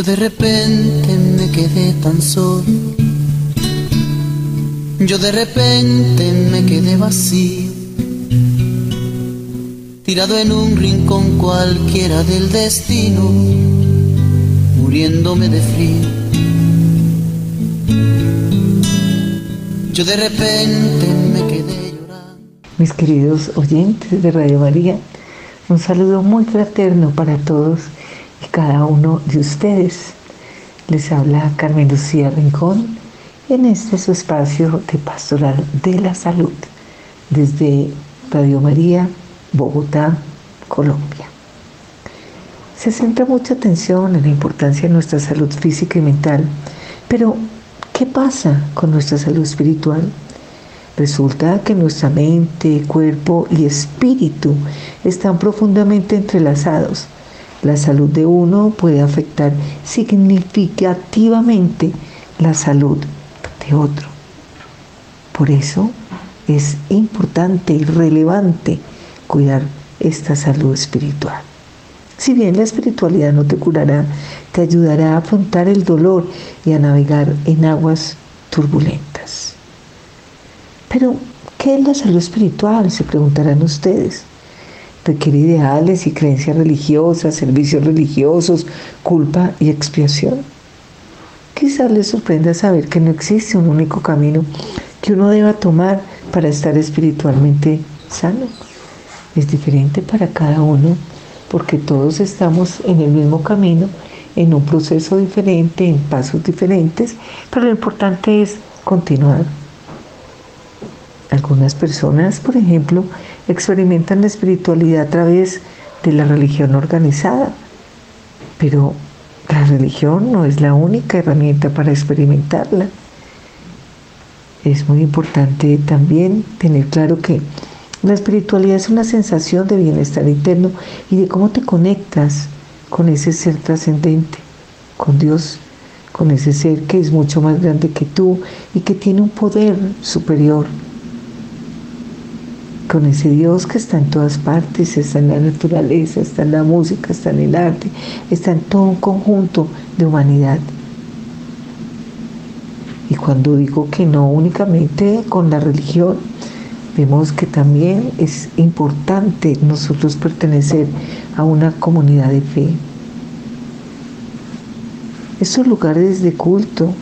Yo de repente me quedé tan solo. Yo de repente me quedé vacío. Tirado en un rincón cualquiera del destino, muriéndome de frío. Yo de repente me quedé llorando. Mis queridos oyentes de Radio María, un saludo muy fraterno para todos y cada uno de ustedes. Les habla Carmen Lucía Rincón en este su espacio de pastoral de la salud desde Radio María, Bogotá, Colombia. Se centra mucha atención en la importancia de nuestra salud física y mental, pero ¿qué pasa con nuestra salud espiritual? Resulta que nuestra mente, cuerpo y espíritu están profundamente entrelazados la salud de uno puede afectar significativamente la salud de otro. Por eso es importante y relevante cuidar esta salud espiritual. Si bien la espiritualidad no te curará, te ayudará a afrontar el dolor y a navegar en aguas turbulentas. Pero, ¿qué es la salud espiritual? Se preguntarán ustedes requiere ideales y creencias religiosas, servicios religiosos, culpa y expiación. Quizás les sorprenda saber que no existe un único camino que uno deba tomar para estar espiritualmente sano. Es diferente para cada uno porque todos estamos en el mismo camino, en un proceso diferente, en pasos diferentes, pero lo importante es continuar. Algunas personas, por ejemplo, experimentan la espiritualidad a través de la religión organizada, pero la religión no es la única herramienta para experimentarla. Es muy importante también tener claro que la espiritualidad es una sensación de bienestar interno y de cómo te conectas con ese ser trascendente, con Dios, con ese ser que es mucho más grande que tú y que tiene un poder superior con ese Dios que está en todas partes, está en la naturaleza, está en la música, está en el arte, está en todo un conjunto de humanidad. Y cuando digo que no únicamente con la religión, vemos que también es importante nosotros pertenecer a una comunidad de fe. Estos lugares de culto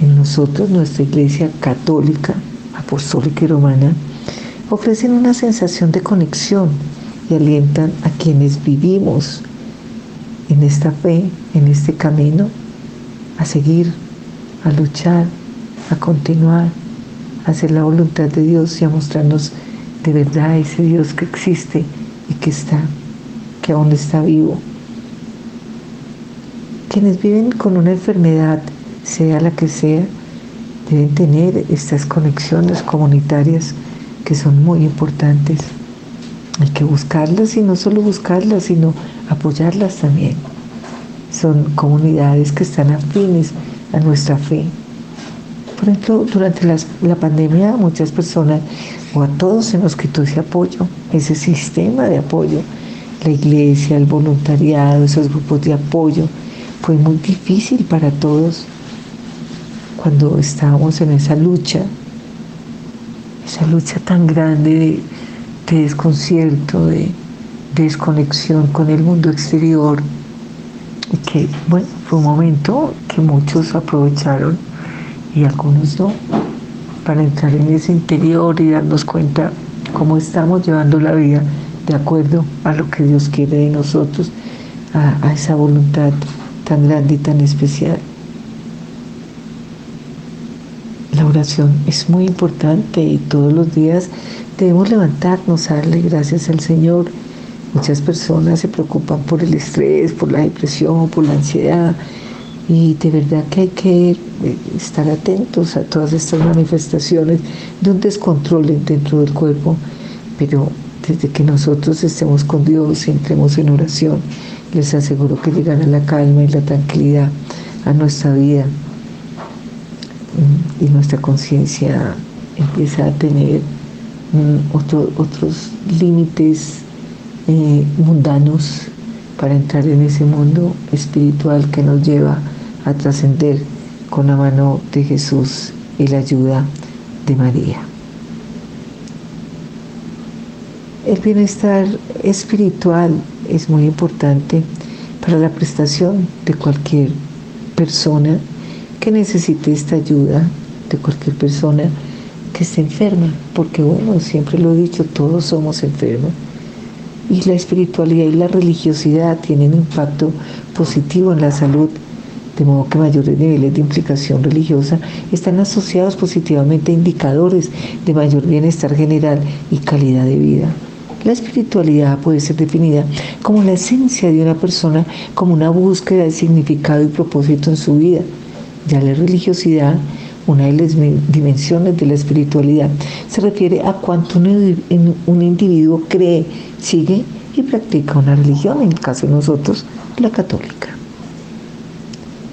en nosotros, nuestra iglesia católica, apostólica y romana, ofrecen una sensación de conexión y alientan a quienes vivimos en esta fe, en este camino, a seguir, a luchar, a continuar, a hacer la voluntad de Dios y a mostrarnos de verdad ese Dios que existe y que está, que aún está vivo. Quienes viven con una enfermedad, sea la que sea, deben tener estas conexiones comunitarias que son muy importantes. Hay que buscarlas y no solo buscarlas, sino apoyarlas también. Son comunidades que están afines a nuestra fe. Por ejemplo, durante la pandemia muchas personas o a todos se nos quitó ese apoyo, ese sistema de apoyo. La iglesia, el voluntariado, esos grupos de apoyo. Fue muy difícil para todos cuando estábamos en esa lucha esa lucha tan grande de, desconcierto, de, desconexión con el mundo exterior, y que, bueno, fue un momento que muchos aprovecharon y algunos no, para entrar en ese interior y darnos cuenta cómo estamos llevando la vida de acuerdo a lo que Dios quiere de nosotros, a esa voluntad tan grande y tan especial. La oración es muy importante y todos los días debemos levantarnos a darle gracias al Señor. Muchas personas se preocupan por el estrés, por la depresión, por la ansiedad y de verdad que hay que eh, estar atentos a todas estas manifestaciones de un descontrol dentro del cuerpo, pero desde que nosotros estemos con Dios y entremos en oración, les aseguro que llegará la calma y la tranquilidad a nuestra vida y nuestra conciencia empieza a tener mm, otros límites eh, mundanos para entrar en ese mundo espiritual que nos lleva a trascender con la mano de Jesús y la ayuda de María. El bienestar espiritual es muy importante para la prestación de cualquier persona que necesite esta ayuda, de cualquier persona que esté enferma, porque bueno, siempre lo he dicho, todos somos enfermos. Y la espiritualidad y la religiosidad tienen impacto positivo en la salud, de modo que mayores niveles de implicación religiosa están asociados positivamente a indicadores de mayor bienestar general y calidad de vida. La espiritualidad puede ser definida como la esencia de una persona, como una búsqueda de significado y propósito en su vida. Ya la religiosidad, una de las dimensiones de la espiritualidad, se refiere a cuánto un individuo cree, sigue y practica una religión, en el caso de nosotros, la católica.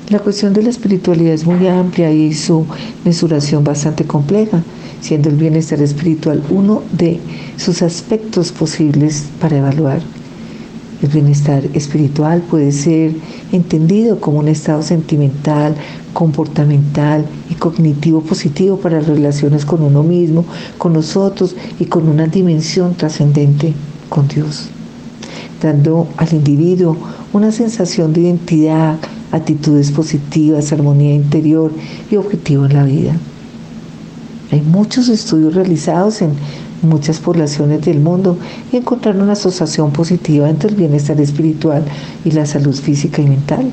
La cuestión de la espiritualidad es muy amplia y su mesuración bastante compleja siendo el bienestar espiritual uno de sus aspectos posibles para evaluar. El bienestar espiritual puede ser entendido como un estado sentimental, comportamental y cognitivo positivo para las relaciones con uno mismo, con nosotros y con una dimensión trascendente con Dios, dando al individuo una sensación de identidad, actitudes positivas, armonía interior y objetivo en la vida. Hay muchos estudios realizados en muchas poblaciones del mundo y encontraron una asociación positiva entre el bienestar espiritual y la salud física y mental.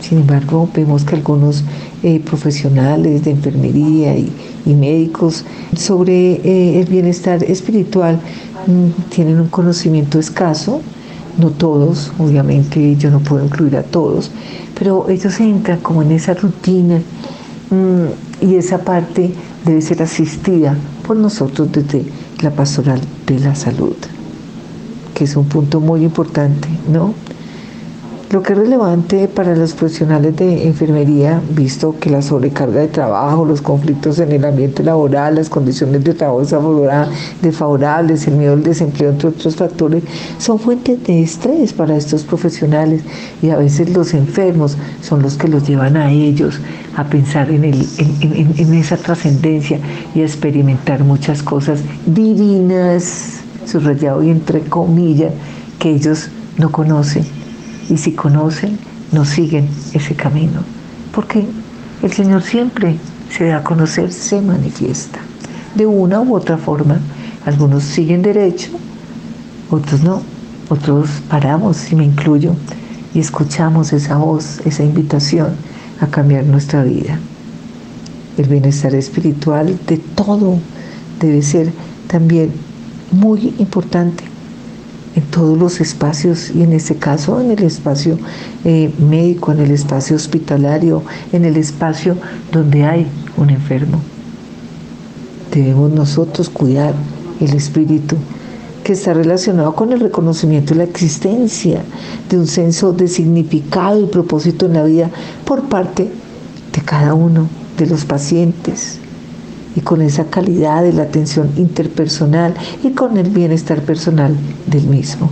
Sin embargo, vemos que algunos eh, profesionales de enfermería y, médicos sobre eh, el bienestar espiritual mm, tienen un conocimiento escaso, no todos, obviamente yo no puedo incluir a todos, pero ellos entran como en esa rutina mm, y esa parte debe ser asistida por nosotros desde la pastoral de la salud, que es un punto muy importante, ¿no? Lo que es relevante para los profesionales de enfermería, visto que la sobrecarga de trabajo, los conflictos en el ambiente laboral, las condiciones de trabajo desfavorables, el miedo al desempleo, entre otros factores, son fuentes de estrés para estos profesionales. Y a veces los enfermos son los que los llevan a ellos a pensar en, el, en esa trascendencia y a experimentar muchas cosas divinas, subrayado y entre comillas, que ellos no conocen y si conocen, no siguen ese camino. Porque el Señor siempre se da a conocer, se manifiesta. De una u otra forma, algunos siguen derecho, otros no, otros paramos, y me incluyo, y escuchamos esa voz, esa invitación a cambiar nuestra vida. El bienestar espiritual de todo debe ser también muy importante en todos los espacios y en este caso en el espacio eh, médico, en el espacio hospitalario, en el espacio donde hay un enfermo. Debemos nosotros cuidar el espíritu que está relacionado con el reconocimiento de la existencia de un senso de significado y propósito en la vida por parte de cada uno de los pacientes y con esa calidad de la atención interpersonal y con el bienestar personal del mismo.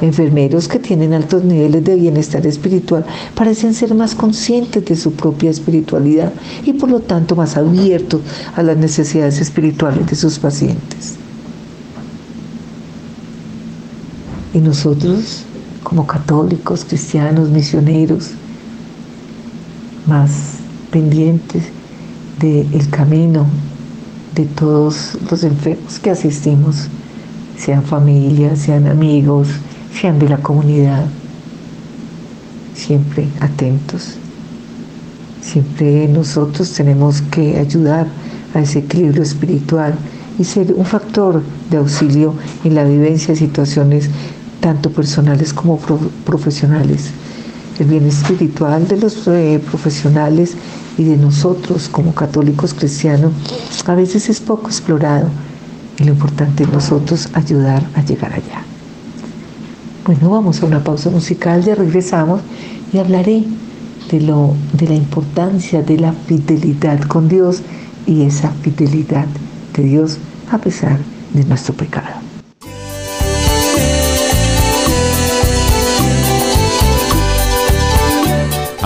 Enfermeros que tienen altos niveles de bienestar espiritual parecen ser más conscientes de su propia espiritualidad y por lo tanto más abiertos a las necesidades espirituales de sus pacientes. Y nosotros, como católicos, cristianos, misioneros, más pendientes del camino de todos los enfermos que asistimos, sean familias, sean amigos, sean de la comunidad, siempre atentos. Siempre nosotros tenemos que ayudar a ese equilibrio espiritual y ser un factor de auxilio en la vivencia de situaciones tanto personales como profesionales. El bien espiritual de los eh, profesionales y de nosotros como católicos cristianos a veces es poco explorado y lo importante es nosotros ayudar a llegar allá. Bueno, vamos a una pausa musical, ya regresamos y hablaré de, lo, de la importancia de la fidelidad con Dios y esa fidelidad de Dios a pesar de nuestro pecado.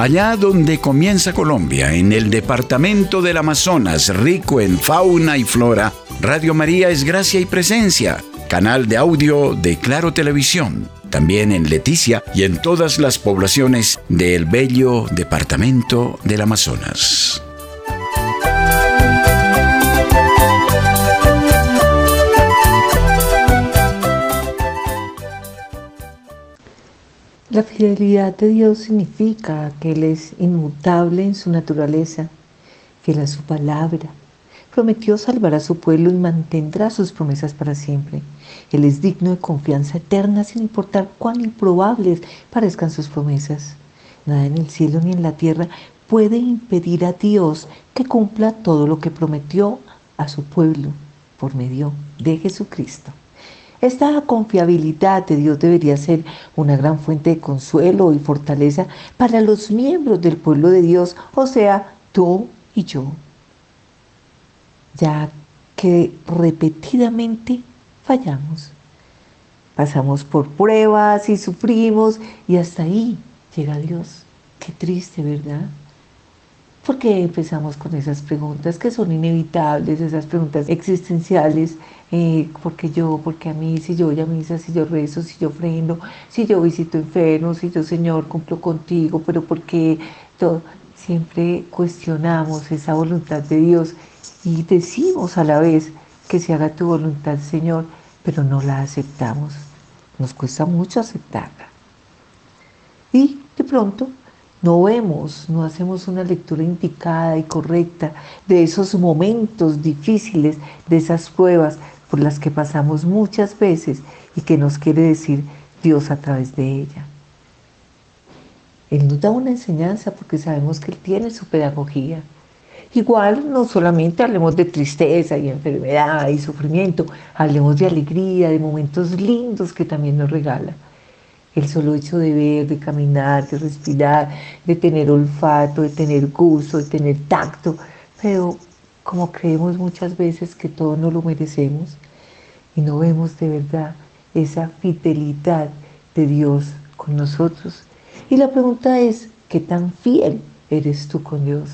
Allá donde comienza Colombia, en el departamento del Amazonas, rico en fauna y flora, Radio María es gracia y presencia, canal de audio de Claro Televisión, también en Leticia y en todas las poblaciones del bello departamento del Amazonas. La fidelidad de Dios significa que Él es inmutable en su naturaleza, fiel a su palabra. Prometió salvar a su pueblo y mantendrá sus promesas para siempre. Él es digno de confianza eterna sin importar cuán improbables parezcan sus promesas. Nada en el cielo ni en la tierra puede impedir a Dios que cumpla todo lo que prometió a su pueblo por medio de Jesucristo. Esta confiabilidad de Dios debería ser una gran fuente de consuelo y fortaleza para los miembros del pueblo de Dios, o sea, tú y yo, ya que repetidamente fallamos. Pasamos por pruebas y sufrimos y hasta ahí llega Dios. Qué triste, ¿verdad? Porque empezamos con esas preguntas que son inevitables, esas preguntas existenciales eh, porque yo, porque a mí, si yo voy a misa, si yo rezo, si yo ofrendo, si yo visito enfermos, si yo, Señor, cumplo contigo, pero porque todo, siempre cuestionamos esa voluntad de Dios y decimos a la vez que se haga tu voluntad, Señor, pero no la aceptamos. Nos cuesta mucho aceptarla. Y de pronto no vemos, no hacemos una lectura indicada y correcta de esos momentos difíciles, de esas pruebas, por las que pasamos muchas veces y que nos quiere decir Dios a través de ella. Él nos da una enseñanza porque sabemos que Él tiene su pedagogía. Igual no solamente hablemos de tristeza y enfermedad y sufrimiento, hablemos de alegría, de momentos lindos que también nos regala. El solo hecho de ver, de caminar, de respirar, de tener olfato, de tener gusto, de tener tacto, pero como creemos muchas veces que todo no lo merecemos y no vemos de verdad esa fidelidad de Dios con nosotros. Y la pregunta es, ¿qué tan fiel eres tú con Dios?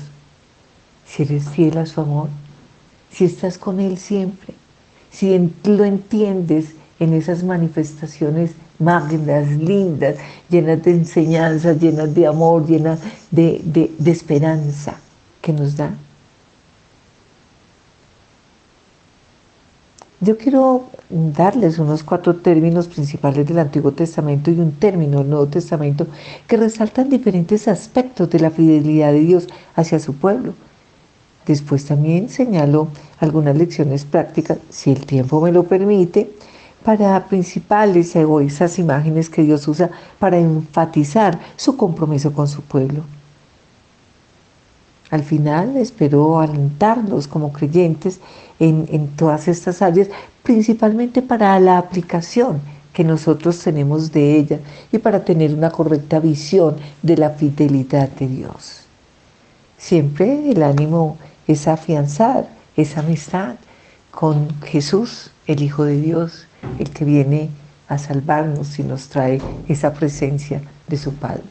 Si eres fiel a su amor, si estás con Él siempre, si lo entiendes en esas manifestaciones magnas, lindas, llenas de enseñanzas, llenas de amor, llenas de, de esperanza que nos da. Yo quiero darles unos cuatro términos principales del Antiguo Testamento y un término del Nuevo Testamento que resaltan diferentes aspectos de la fidelidad de Dios hacia su pueblo. Después también señalo algunas lecciones prácticas, si el tiempo me lo permite, para principales o esas imágenes que Dios usa para enfatizar su compromiso con su pueblo. Al final espero alentarnos como creyentes en, todas estas áreas, principalmente para la aplicación que nosotros tenemos de ella y para tener una correcta visión de la fidelidad de Dios. Siempre el ánimo es afianzar esa amistad con Jesús, el Hijo de Dios, el que viene a salvarnos y nos trae esa presencia de su Padre.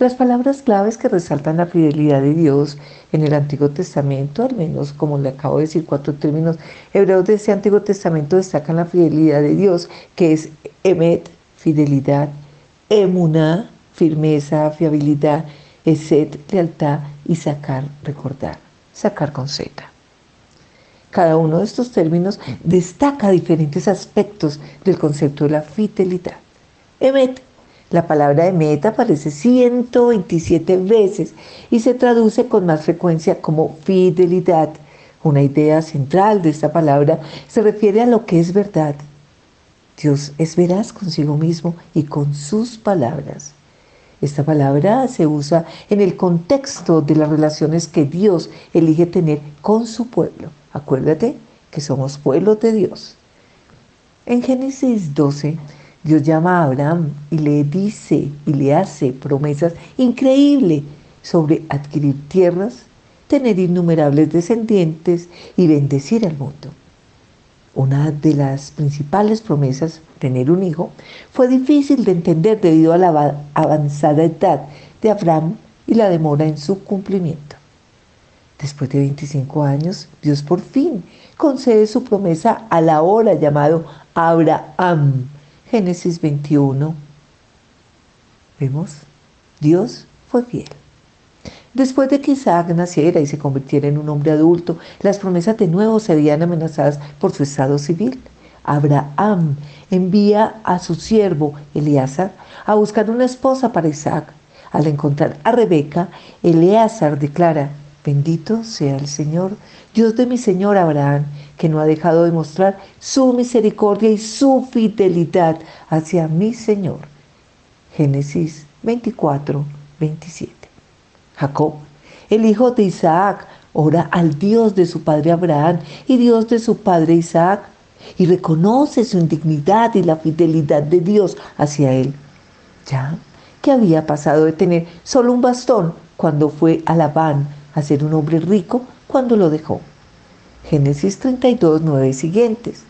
Las palabras claves que resaltan la fidelidad de Dios en el Antiguo Testamento, al menos como le acabo de decir, cuatro términos hebreos de ese Antiguo Testamento destacan la fidelidad de Dios, que es emet, fidelidad, emuná, firmeza, fiabilidad, eset, lealtad y sacar, recordar, sacar con Z. Cada uno de estos términos destaca diferentes aspectos del concepto de la fidelidad. Emet la palabra de meta aparece 127 veces y se traduce con más frecuencia como fidelidad. Una idea central de esta palabra se refiere a lo que es verdad. Dios es veraz consigo mismo y con sus palabras. Esta palabra se usa en el contexto de las relaciones que Dios elige tener con su pueblo. Acuérdate que somos pueblo de Dios. En Génesis 12 Dios llama a Abraham y le dice y le hace promesas increíbles sobre adquirir tierras, tener innumerables descendientes y bendecir al mundo. Una de las principales promesas, tener un hijo, fue difícil de entender debido a la avanzada edad de Abraham y la demora en su cumplimiento. Después de 25 años, Dios por fin concede su promesa a la hora llamado Abraham. Génesis 21. ¿Vemos? Dios fue fiel. Después de que Isaac naciera y se convirtiera en un hombre adulto, las promesas de nuevo se veían amenazadas por su estado civil. Abraham envía a su siervo Eleazar a buscar una esposa para Isaac. Al encontrar a Rebeca, Eleazar declara, Bendito sea el Señor, Dios de mi Señor Abraham, que no ha dejado de mostrar su misericordia y su fidelidad hacia mi Señor. Génesis 24, 27. Jacob, el hijo de Isaac, ora al Dios de su padre Abraham y Dios de su padre Isaac, y reconoce su indignidad y la fidelidad de Dios hacia él. Ya que había pasado de tener solo un bastón cuando fue a Labán a ser un hombre rico cuando lo dejó. Génesis 32, 9 siguientes.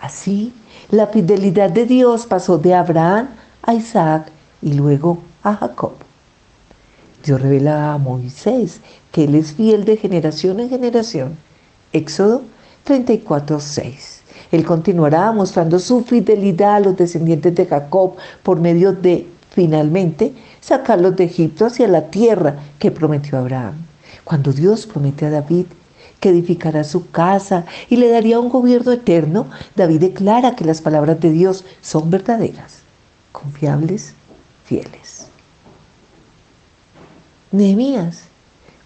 Así, la fidelidad de Dios pasó de Abraham a Isaac y luego a Jacob. Dios revela a Moisés que Él es fiel de generación en generación. Éxodo 34, 6. Él continuará mostrando su fidelidad a los descendientes de Jacob por medio de, finalmente, sacarlos de Egipto hacia la tierra que prometió Abraham. Cuando Dios promete a David que edificará su casa y le daría un gobierno eterno, David declara que las palabras de Dios son verdaderas, confiables, fieles. Nehemías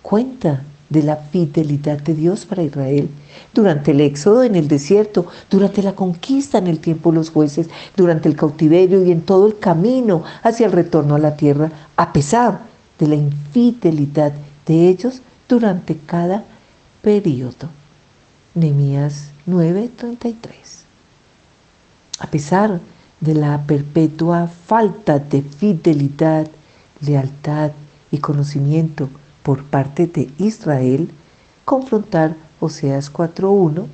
cuenta de la fidelidad de Dios para Israel durante el éxodo en el desierto, durante la conquista en el tiempo de los jueces, durante el cautiverio y en todo el camino hacia el retorno a la tierra, a pesar de la infidelidad de ellos durante cada periodo. Nehemías 9:33. A pesar de la perpetua falta de fidelidad, lealtad y conocimiento por parte de Israel, confrontar Oseas 4:1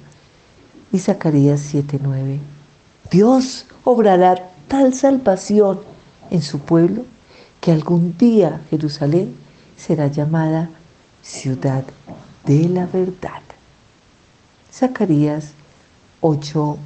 y Zacarías 7:9. Dios obrará tal salvación en su pueblo que algún día Jerusalén será llamada ciudad de la verdad. Zacarías 8:3.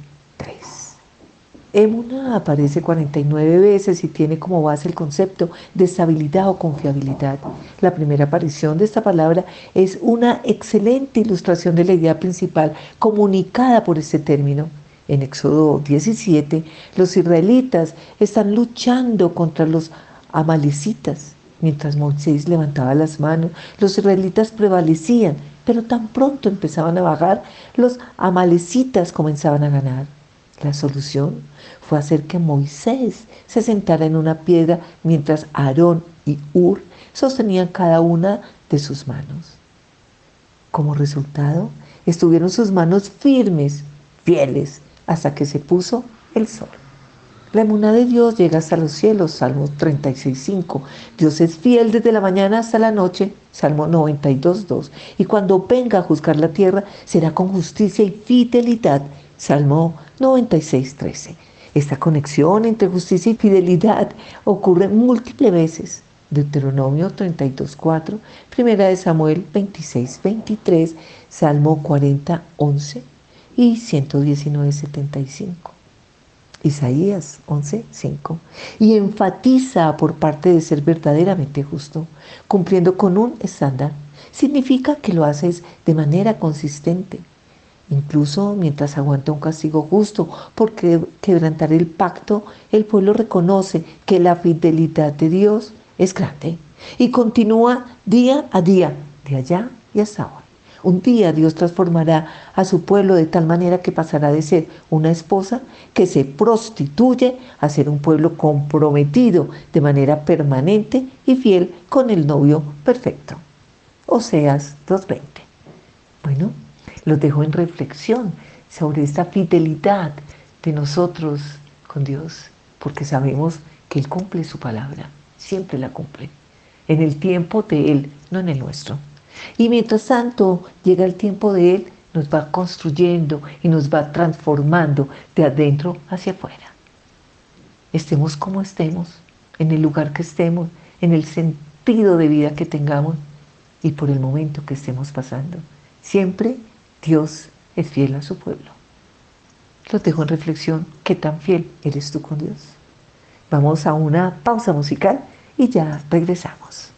Emuna aparece 49 veces y tiene como base el concepto de estabilidad o confiabilidad. La primera aparición de esta palabra es una excelente ilustración de la idea principal comunicada por este término. En Éxodo 17, los israelitas están luchando contra los amalecitas Mientras Moisés levantaba las manos, los israelitas prevalecían, pero tan pronto empezaban a bajar, los amalecitas comenzaban a ganar. La solución fue hacer que Moisés se sentara en una piedra mientras Aarón y Ur sostenían cada una de sus manos. Como resultado, estuvieron sus manos firmes, fieles, hasta que se puso el sol. La emuná de Dios llega hasta los cielos, Salmo 36.5. Dios es fiel desde la mañana hasta la noche, Salmo 92.2. Y cuando venga a juzgar la tierra, será con justicia y fidelidad, Salmo 96.13. Esta conexión entre justicia y fidelidad ocurre múltiples veces. Deuteronomio 32.4, Primera de Samuel 26.23, Salmo 40.11 y 119.75. Isaías 11:5, y enfatiza por parte de ser verdaderamente justo, cumpliendo con un estándar. Significa que lo haces de manera consistente, incluso mientras aguanta un castigo justo, porque quebrantar el pacto, el pueblo reconoce que la fidelidad de Dios es grande y continúa día a día, de allá y hasta ahora. Un día Dios transformará a su pueblo de tal manera que pasará de ser una esposa que se prostituye a ser un pueblo comprometido de manera permanente y fiel con el novio perfecto. Oseas 2.20. Bueno, los dejo en reflexión sobre esta fidelidad de nosotros con Dios, porque sabemos que Él cumple su palabra, siempre la cumple, en el tiempo de Él, no en el nuestro. Y mientras tanto llega el tiempo de Él, nos va construyendo y nos va transformando de adentro hacia afuera. Estemos como estemos, en el lugar que estemos, en el sentido de vida que tengamos y por el momento que estemos pasando. Siempre Dios es fiel a su pueblo. Lo dejo en reflexión, ¿qué tan fiel eres tú con Dios? Vamos a una pausa musical y ya regresamos.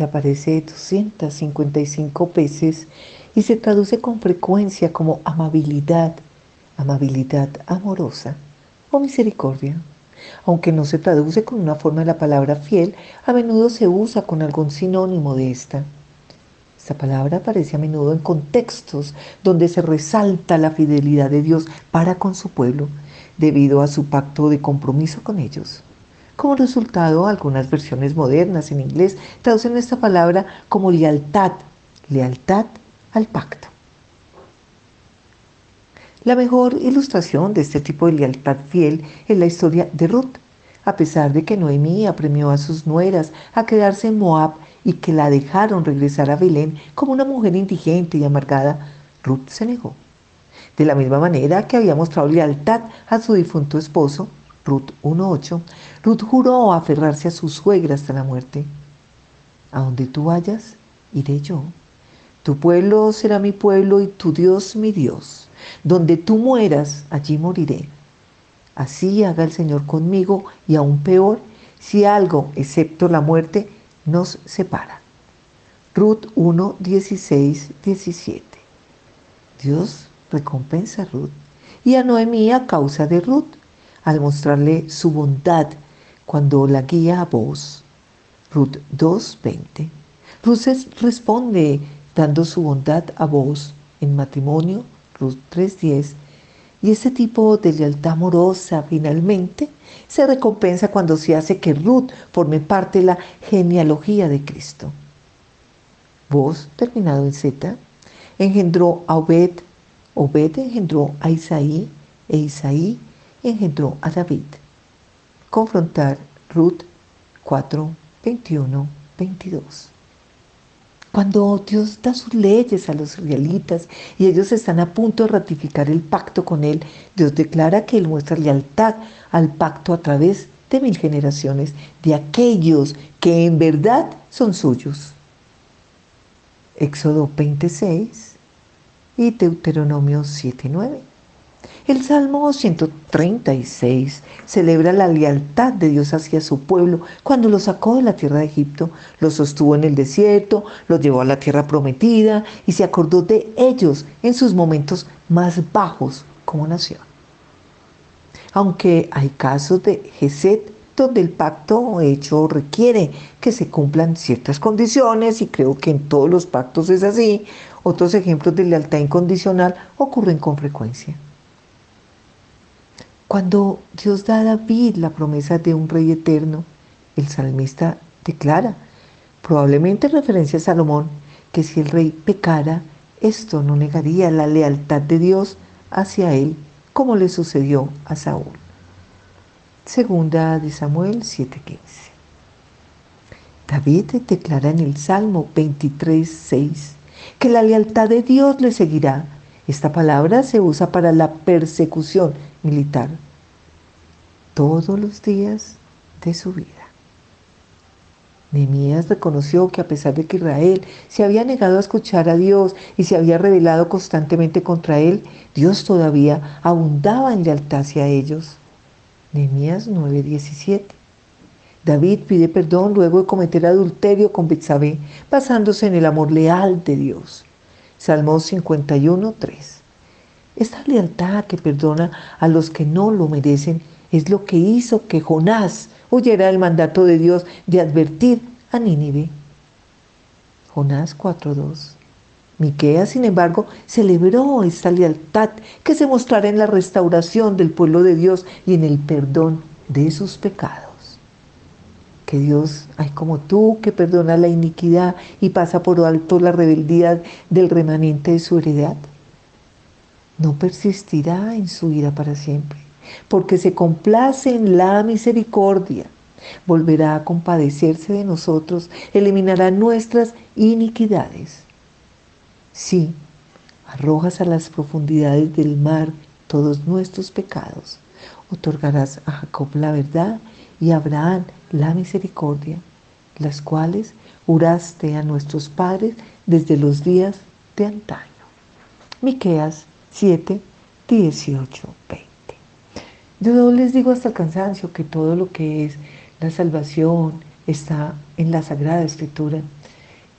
Aparece 255 veces y se traduce con frecuencia como amabilidad, amabilidad amorosa o misericordia. Aunque no se traduce con una forma de la palabra fiel, a menudo se usa con algún sinónimo de esta. Esta palabra aparece a menudo en contextos donde se resalta la fidelidad de Dios para con su pueblo, debido a su pacto de compromiso con ellos. Como resultado, algunas versiones modernas en inglés traducen esta palabra como lealtad, lealtad al pacto. La mejor ilustración de este tipo de lealtad fiel es la historia de Ruth. A pesar de que Noemí apremió a sus nueras a quedarse en Moab y que la dejaron regresar a Belén como una mujer indigente y amargada, Ruth se negó. De la misma manera que había mostrado lealtad a su difunto esposo, Ruth 1.8, Ruth juró aferrarse a su suegra hasta la muerte. A donde tú vayas, iré yo. Tu pueblo será mi pueblo y tu Dios mi Dios. Donde tú mueras, allí moriré. Así haga el Señor conmigo y aún peor, si algo, excepto la muerte, nos separa. Ruth 1, 16, 17. Dios recompensa a Ruth y a Noemí a causa de Ruth, al mostrarle su bondad cuando la guía a vos. Ruth 2.20. Ruth responde dando su bondad a vos en matrimonio, Ruth 3.10. Y ese tipo de lealtad amorosa finalmente se recompensa cuando se hace que Ruth forme parte de la genealogía de Cristo. Vos, terminado en Z, engendró a Obed, Obed engendró a Isaí, e Isaí engendró a David confrontar Ruth 4, 21, 22. Cuando Dios da sus leyes a los israelitas y ellos están a punto de ratificar el pacto con Él, Dios declara que Él muestra lealtad al pacto a través de mil generaciones de aquellos que en verdad son suyos. Éxodo 26 y Deuteronomio 7, 9. El Salmo 136 celebra la lealtad de Dios hacia su pueblo cuando los sacó de la tierra de Egipto, los sostuvo en el desierto, los llevó a la tierra prometida y se acordó de ellos en sus momentos más bajos como nación. Aunque hay casos de Geset donde el pacto hecho requiere que se cumplan ciertas condiciones y creo que en todos los pactos es así. Otros ejemplos de lealtad incondicional ocurren con frecuencia. Cuando Dios da a David la promesa de un rey eterno, el salmista declara, probablemente en referencia a Salomón, que si el rey pecara, esto no negaría la lealtad de Dios hacia él, como le sucedió a Saúl. Segunda de Samuel 7:15. David declara en el Salmo 23:6 que la lealtad de Dios le seguirá. Esta palabra se usa para la persecución militar todos los días de su vida. Nehemías reconoció que a pesar de que Israel se había negado a escuchar a Dios y se había rebelado constantemente contra él, Dios todavía abundaba en lealtad hacia ellos. Nehemías 9:17. David pide perdón luego de cometer adulterio con Betsabé, basándose en el amor leal de Dios. Salmos 51:3. Esta lealtad que perdona a los que no lo merecen es lo que hizo que Jonás huyera del mandato de Dios de advertir a Nínive. Jonás 4.2. Miqueas, sin embargo, celebró esta lealtad que se mostrará en la restauración del pueblo de Dios y en el perdón de sus pecados. Que Dios hay como tú que perdona la iniquidad y pasa por alto la rebeldía del remanente de su heredad. No persistirá en su ira para siempre porque se complace en la misericordia. Volverá a compadecerse de nosotros, eliminará nuestras iniquidades. Sí, arrojas a las profundidades del mar todos nuestros pecados. Otorgarás a Jacob la verdad y a Abraham la misericordia, las cuales juraste a nuestros padres desde los días de antaño. Miqueas 7, 18, 20. Yo les digo hasta el cansancio que todo lo que es la salvación está en la Sagrada Escritura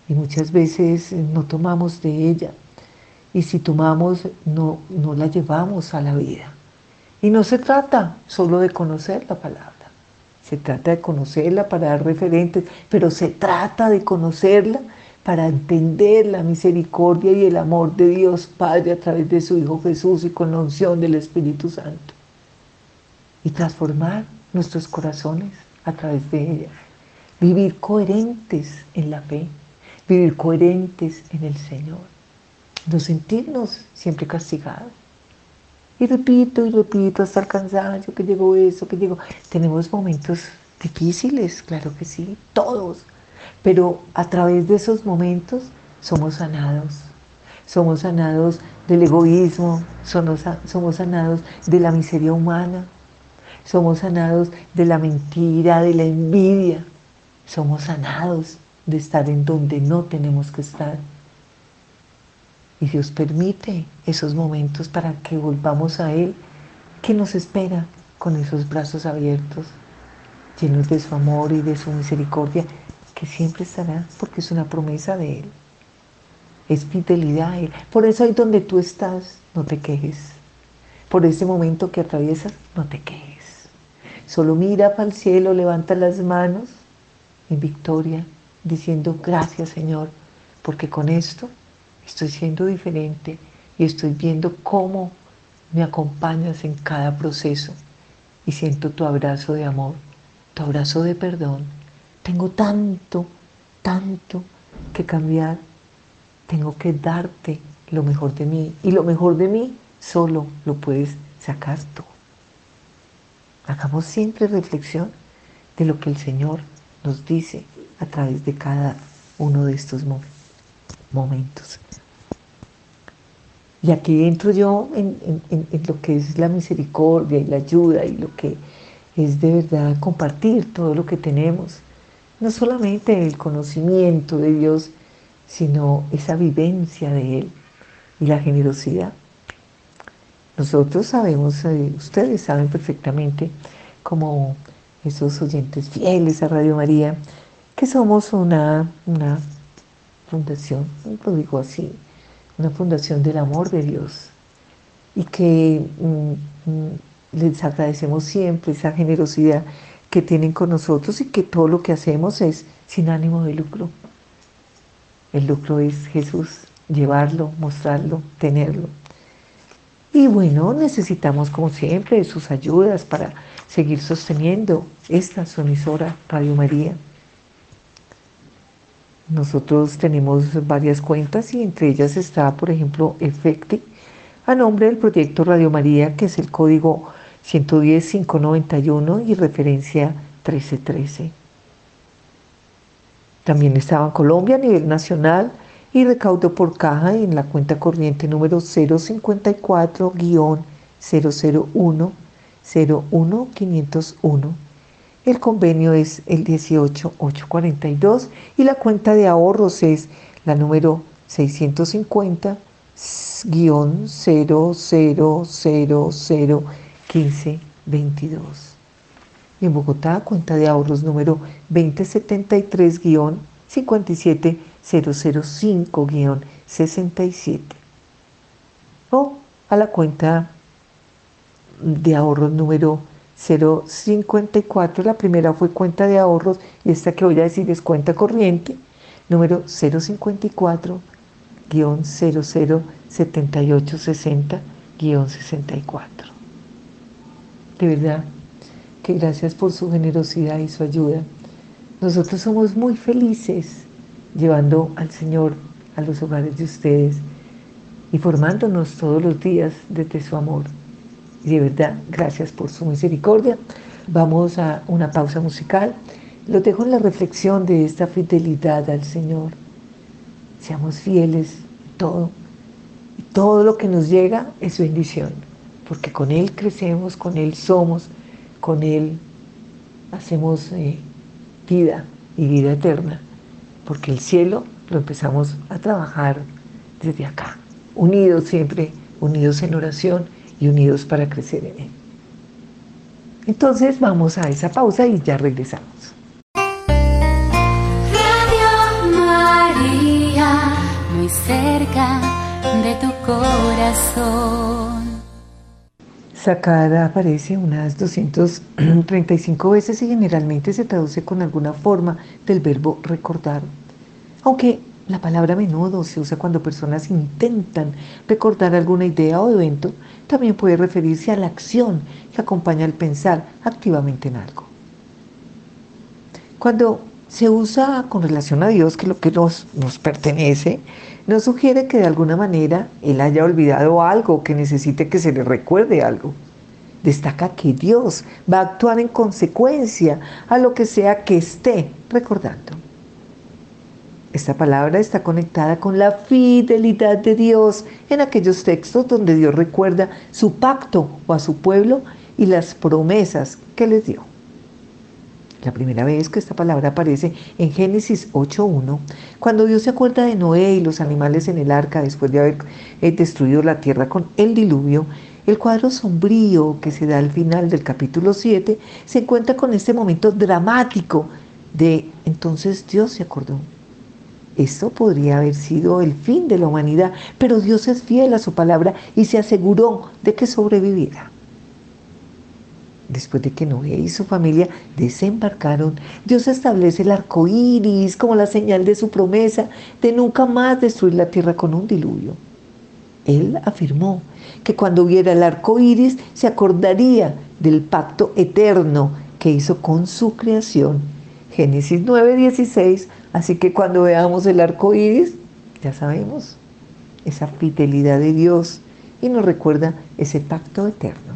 y muchas veces no tomamos de ella y si tomamos no, no la llevamos a la vida. Y no se trata solo de conocer la palabra, se trata de conocerla para dar referentes, pero se trata de conocerla para entender la misericordia y el amor de Dios Padre a través de su Hijo Jesús y con la unción del Espíritu Santo y transformar nuestros corazones a través de ella. Vivir coherentes en la fe, vivir coherentes en el Señor. No sentirnos siempre castigados. Y repito y repito hasta el cansancio que llegó eso, que llegó. Tenemos momentos difíciles, claro que sí, todos. Pero a través de esos momentos somos sanados. Somos sanados del egoísmo, somos, sanados de la miseria humana, somos sanados de la mentira, de la envidia. Somos sanados de estar en donde no tenemos que estar. Y Dios permite esos momentos para que volvamos a Él, que nos espera con esos brazos abiertos, llenos de su amor y de su misericordia, que siempre estará, porque es una promesa de Él. Es fidelidad a Él. Por eso ahí donde tú estás, no te quejes. Por ese momento que atraviesas, no te quejes. Solo mira para el cielo, levanta las manos en victoria, diciendo gracias Señor, porque con esto estoy siendo diferente y estoy viendo cómo me acompañas en cada proceso y siento tu abrazo de amor, tu abrazo de perdón. Tengo tanto, tanto que cambiar. Tengo que darte lo mejor de mí y lo mejor de mí solo lo puedes sacar tú. Hagamos siempre reflexión de lo que el Señor nos dice a través de cada uno de estos momentos. Y aquí entro yo en, lo que es la misericordia y la ayuda y lo que es de verdad compartir todo lo que tenemos. No solamente el conocimiento de Dios, sino esa vivencia de Él y la generosidad. Nosotros sabemos, eh, ustedes saben perfectamente, como esos oyentes fieles a Radio María, que somos una, una fundación, lo digo así, una fundación del amor de Dios y que mm, mm, les agradecemos siempre esa generosidad que tienen con nosotros y que todo lo que hacemos es sin ánimo de lucro. El lucro es Jesús, llevarlo, mostrarlo, tenerlo. Y bueno, necesitamos como siempre sus ayudas para seguir sosteniendo esta su emisora Radio María. Nosotros tenemos varias cuentas y entre ellas está, por ejemplo, Efecti, a nombre del proyecto Radio María, que es el código 110-591 y referencia 1313. También estaba en Colombia a nivel nacional y recaudo por caja en la cuenta corriente número 054-001 01501. El convenio es el 18842 y la cuenta de ahorros es la número 650 00001522. Y en Bogotá, cuenta de ahorros número 2073-57005-67. O a la cuenta de ahorros número 054, la primera fue cuenta de ahorros y esta que voy a decir es cuenta corriente, número 054 007860-64. De verdad que gracias por su generosidad y su ayuda. Nosotros somos muy felices llevando al Señor a los hogares de ustedes y formándonos todos los días desde su amor. Y de verdad, gracias por su misericordia. Vamos a una pausa musical. Lo dejo en la reflexión de esta fidelidad al Señor. Seamos fieles todo. todo lo que nos llega es bendición, porque con Él crecemos, con Él somos, con Él hacemos eh, vida y vida eterna, porque el cielo lo empezamos a trabajar desde acá, unidos siempre, unidos en oración y unidos para crecer en Él. Entonces vamos a esa pausa y ya regresamos. cerca de tu corazón. Sacar aparece unas 235 veces y generalmente se traduce con alguna forma del verbo recordar. Aunque la palabra a menudo se usa cuando personas intentan recordar alguna idea o evento, también puede referirse a la acción que acompaña al pensar activamente en algo. Cuando se usa con relación a Dios, que lo que nos, nos pertenece, nos sugiere que de alguna manera él haya olvidado algo, que necesite que se le recuerde algo. Destaca que Dios va a actuar en consecuencia a lo que sea que esté recordando. Esta palabra está conectada con la fidelidad de Dios en aquellos textos donde Dios recuerda su pacto o a su pueblo y las promesas que les dio. La primera vez que esta palabra aparece en Génesis 8.1, cuando Dios se acuerda de Noé y los animales en el arca después de haber eh, destruido la tierra con el diluvio, el cuadro sombrío que se da al final del capítulo 7 se encuentra con este momento dramático de entonces Dios se acordó. Esto podría haber sido el fin de la humanidad, pero Dios es fiel a su palabra y se aseguró de que sobreviviera. Después de que Noé y su familia desembarcaron, Dios establece el arco iris como la señal de su promesa de nunca más destruir la tierra con un diluvio. Él afirmó que cuando viera el arco iris se acordaría del pacto eterno que hizo con su creación. Génesis 9:16. Así que cuando veamos el arco iris, ya sabemos esa fidelidad de Dios y nos recuerda ese pacto eterno.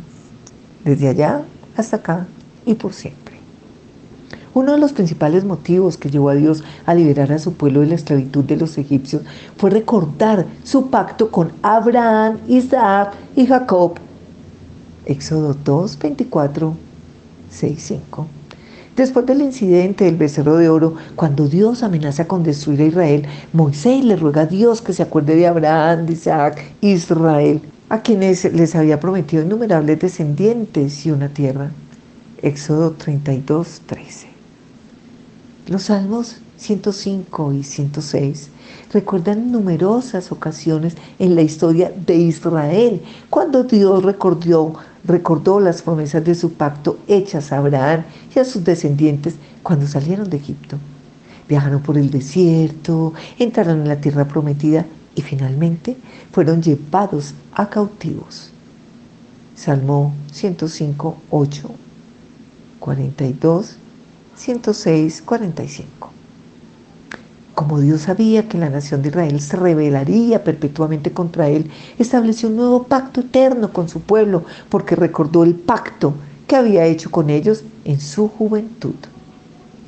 Desde allá hasta acá y por siempre. Uno de los principales motivos que llevó a Dios a liberar a su pueblo de la esclavitud de los egipcios fue recordar su pacto con Abraham, Isaac y Jacob. Éxodo 2, 24, 6, 5. Después del incidente del becerro de oro, cuando Dios amenaza con destruir a Israel, Moisés le ruega a Dios que se acuerde de Abraham, de Isaac, Israel a quienes les había prometido innumerables descendientes y una tierra. Éxodo 32, 13. Los salmos 105 y 106 recuerdan numerosas ocasiones en la historia de Israel, cuando Dios recordó, recordó las promesas de su pacto hechas a Abraham y a sus descendientes cuando salieron de Egipto. Viajaron por el desierto, entraron en la tierra prometida y finalmente fueron llevados a cautivos. Salmo 105, 8, 42, 106, 45. Como Dios sabía que la nación de Israel se rebelaría perpetuamente contra él, estableció un nuevo pacto eterno con su pueblo, porque recordó el pacto que había hecho con ellos en su juventud.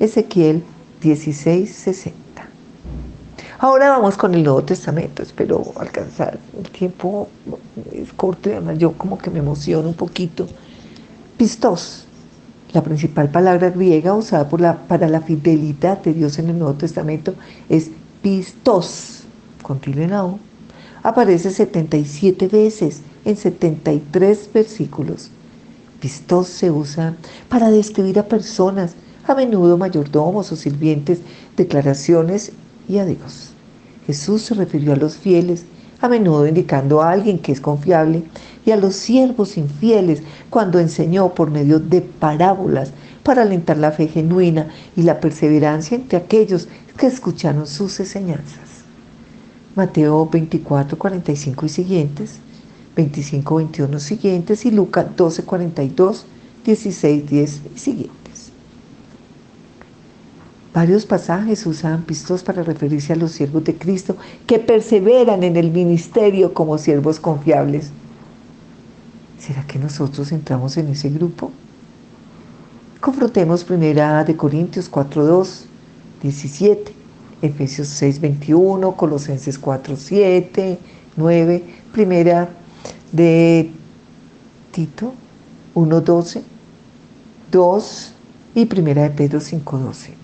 Ezequiel 16:60. Ahora vamos con el Nuevo Testamento, espero alcanzar. El tiempo es corto y además yo como que me emociono un poquito. Pistos, la principal palabra griega usada para la fidelidad de Dios en el Nuevo Testamento es pistos, con tilde Aparece 77 veces en 73 versículos. Pistos se usa para describir a personas, a menudo mayordomos o sirvientes, declaraciones y a Dios. Jesús se refirió a los fieles, a menudo indicando a alguien que es confiable, y a los siervos infieles cuando enseñó por medio de parábolas para alentar la fe genuina y la perseverancia entre aquellos que escucharon sus enseñanzas. Mateo 24, 45 y siguientes, 25, 21 siguientes y Lucas 12, 42, 16, 10 y siguientes. Varios pasajes usan pistos para referirse a los siervos de Cristo que perseveran en el ministerio como siervos confiables. ¿Será que nosotros entramos en ese grupo? Confrontemos primera de Corintios 4.2, 17, Efesios 6.21, Colosenses 4.7, 9, primera de Tito 1.12, 2 y primera de Pedro 5.12.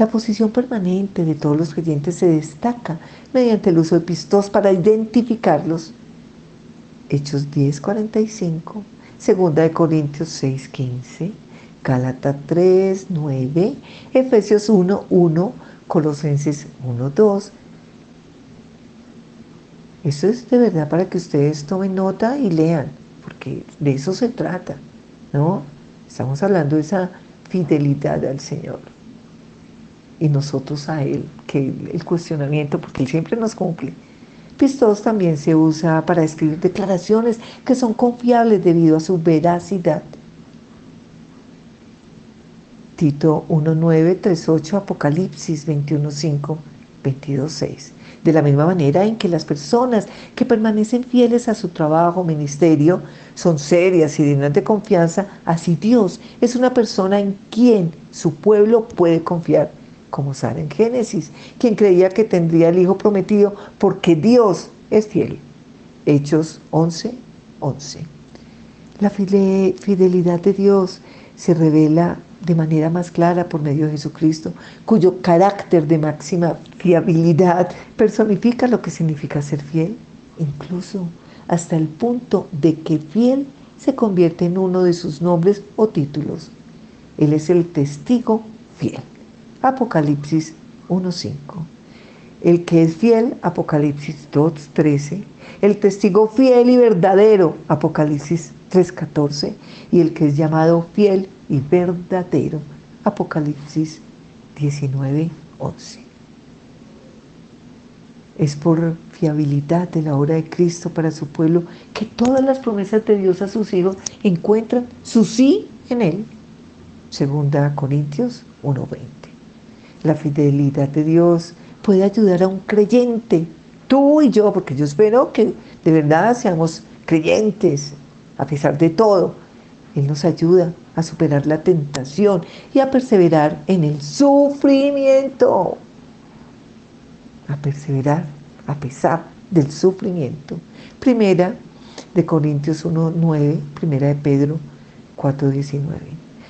La posición permanente de todos los creyentes se destaca mediante el uso de pistos para identificarlos Hechos 10:45, Segunda de Corintios 6:15, Gálatas 3:9, Efesios 1:1, Colosenses 1:2. Eso es de verdad para que ustedes tomen nota y lean, porque de eso se trata, ¿no? Estamos hablando de esa fidelidad al Señor y nosotros a Él, que el cuestionamiento, porque Él siempre nos cumple Pistos también se usa para escribir declaraciones que son confiables debido a su veracidad. Tito 1.9, 3.8, Apocalipsis 21.5, 22.6. De la misma manera en que las personas que permanecen fieles a su trabajo, ministerio, son serias y dignas de confianza, así Dios es una persona en quien su pueblo puede confiar como sale en Génesis, quien creía que tendría el hijo prometido porque Dios es fiel. Hechos 11, 11. La fidelidad de Dios se revela de manera más clara por medio de Jesucristo, cuyo carácter de máxima fiabilidad personifica lo que significa ser fiel, incluso hasta el punto de que fiel se convierte en uno de sus nombres o títulos. Él es el testigo fiel. Apocalipsis 1.5. El que es fiel, Apocalipsis 2.13. El testigo fiel y verdadero, Apocalipsis 3.14. Y el que es llamado fiel y verdadero, Apocalipsis 19.11. Es por fiabilidad de la obra de Cristo para su pueblo que todas las promesas de Dios a sus hijos encuentran su sí en Él. Segunda Corintios 1.20. La fidelidad de Dios puede ayudar a un creyente, tú y yo, porque yo espero que de verdad seamos creyentes a pesar de todo. Él nos ayuda a superar la tentación y a perseverar en el sufrimiento. A perseverar a pesar del sufrimiento. Primera de Corintios 1.9, primera de Pedro 4.19.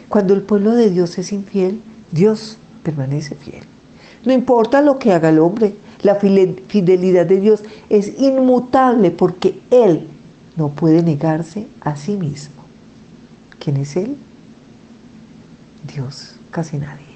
Cuando el pueblo de Dios es infiel, Dios permanece fiel. No importa lo que haga el hombre, la fidelidad de Dios es inmutable porque Él no puede negarse a sí mismo. ¿Quién es Él? Dios, casi nadie.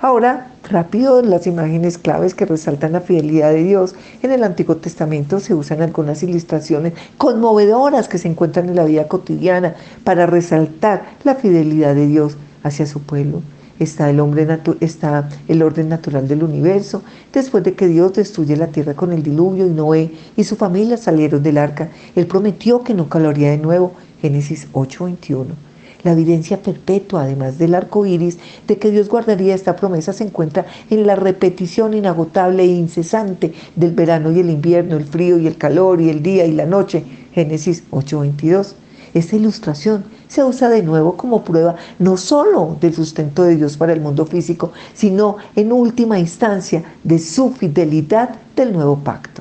Ahora, rápido, las imágenes claves que resaltan la fidelidad de Dios. En el Antiguo Testamento se usan algunas ilustraciones conmovedoras que se encuentran en la vida cotidiana para resaltar la fidelidad de Dios hacia su pueblo. Está el, hombre está el orden natural del universo. Después de que Dios destruye la tierra con el diluvio y Noé y su familia salieron del arca, Él prometió que nunca lo haría de nuevo. Génesis 8:21. La evidencia perpetua, además del arco iris, de que Dios guardaría esta promesa se encuentra en la repetición inagotable e incesante del verano y el invierno, el frío y el calor y el día y la noche. Génesis 8:22. Esta ilustración se usa de nuevo como prueba no solo del sustento de Dios para el mundo físico, sino en última instancia de su fidelidad del nuevo pacto.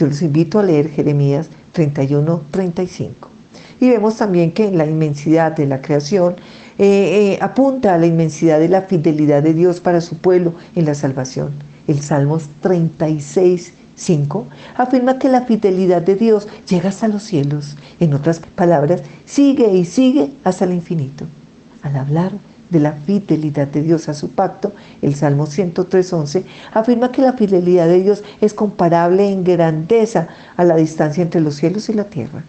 Yo los invito a leer Jeremías 31-35. Y vemos también que la inmensidad de la creación eh, eh, apunta a la inmensidad de la fidelidad de Dios para su pueblo en la salvación. El Salmos 36, 5 afirma que la fidelidad de Dios llega hasta los cielos. En otras palabras, sigue y sigue hasta el infinito. Al hablar de la fidelidad de Dios a su pacto, el Salmo 103.11 afirma que la fidelidad de Dios es comparable en grandeza a la distancia entre los cielos y la tierra.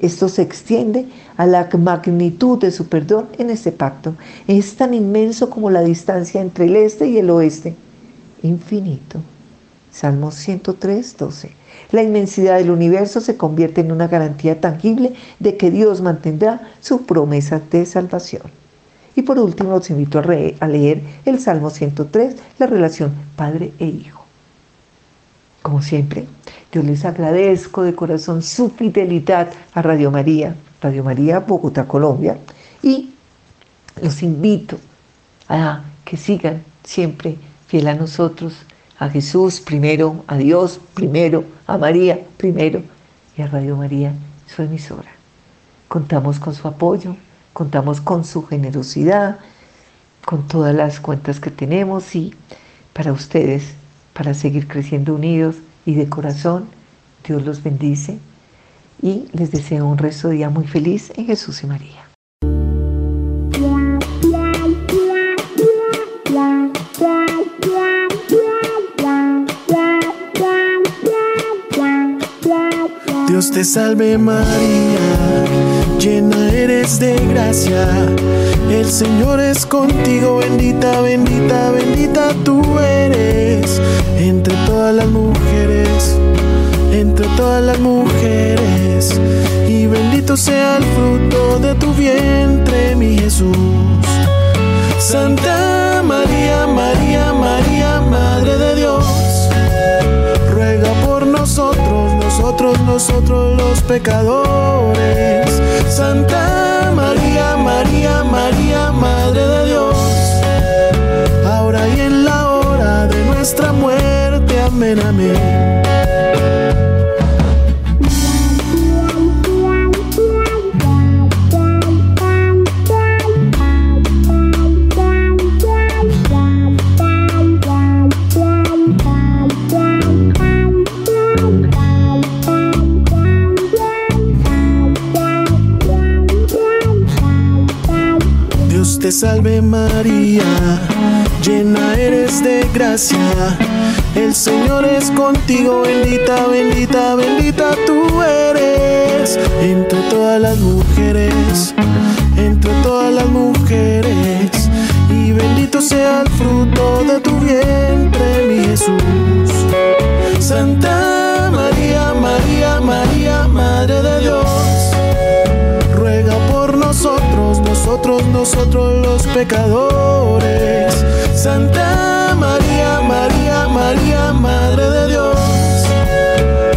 Esto se extiende a la magnitud de su perdón en este pacto. Es tan inmenso como la distancia entre el este y el oeste. Infinito. Salmo 103, 12. La inmensidad del universo se convierte en una garantía tangible de que Dios mantendrá su promesa de salvación. Y por último, los invito a, a leer el Salmo 103, la relación Padre e Hijo. Como siempre, yo les agradezco de corazón su fidelidad a Radio María, Radio María Bogotá, Colombia, y los invito a que sigan siempre fiel a nosotros, a Jesús primero, a Dios primero, a María primero y a Radio María, su emisora. Contamos con su apoyo, contamos con su generosidad, con todas las cuentas que tenemos y para ustedes para seguir creciendo unidos y de corazón. Dios los bendice y les deseo un resto de día muy feliz en Jesús y María. Dios te salve María, llena eres de gracia, el Señor es contigo, bendita, bendita, bendita tú eres. Entre todas las mujeres, entre todas las mujeres, y bendito sea el fruto de tu vientre, mi Jesús. Santa nosotros, los pecadores. Santa María, María, María, Madre de Dios, ahora y en la hora de nuestra muerte, amén, amén. Te salve María, llena eres de gracia, el Señor es contigo, bendita, bendita, bendita tú eres, entre todas las mujeres, entre todas las mujeres, y bendito sea el fruto de tu vientre, nosotros, los pecadores. Santa María, María, María, Madre de Dios,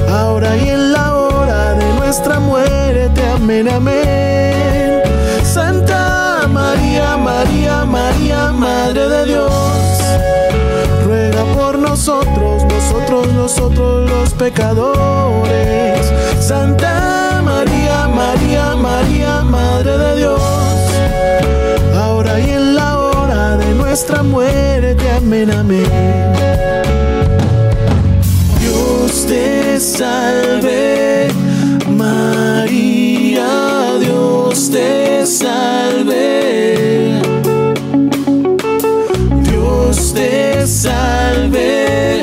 ahora y en la hora de nuestra muerte, amén, amén. Santa María, María, María, Madre de Dios, ruega por nosotros, nosotros, nosotros los pecadores. Santa nuestra muerte. Amén, amén. Dios te salve, María, Dios te salve. Dios te salve,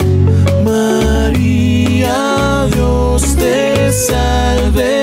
María, Dios te salve.